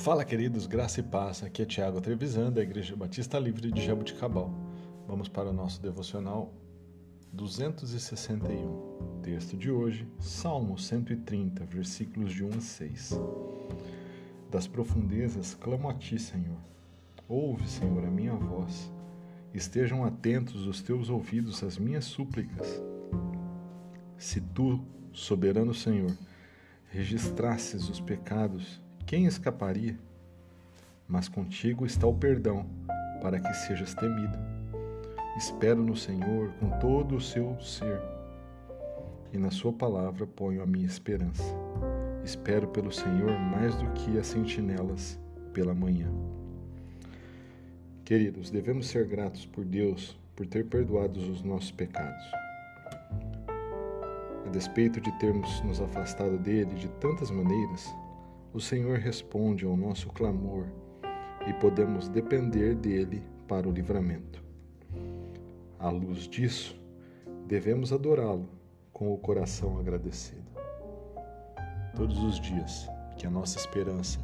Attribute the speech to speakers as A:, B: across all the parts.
A: Fala, queridos, graça e paz. Aqui é Tiago Trevisan, da Igreja Batista Livre de Jabuticabal. Vamos para o nosso devocional 261. Texto de hoje, Salmo 130, versículos de 1 a 6. Das profundezas clamo a ti, Senhor. Ouve, Senhor, a minha voz. Estejam atentos os teus ouvidos às minhas súplicas. Se tu, soberano Senhor, registrasses os pecados, quem escaparia? Mas contigo está o perdão, para que sejas temido. Espero no Senhor com todo o seu ser, e na Sua palavra ponho a minha esperança. Espero pelo Senhor mais do que as sentinelas pela manhã. Queridos, devemos ser gratos por Deus por ter perdoado os nossos pecados. A despeito de termos nos afastado dele de tantas maneiras, o Senhor responde ao nosso clamor e podemos depender dele para o livramento. À luz disso, devemos adorá-lo com o coração agradecido. Todos os dias, que a nossa esperança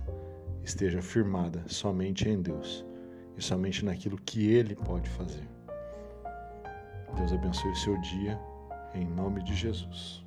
A: esteja firmada somente em Deus e somente naquilo que Ele pode fazer. Deus abençoe o seu dia, em nome de Jesus.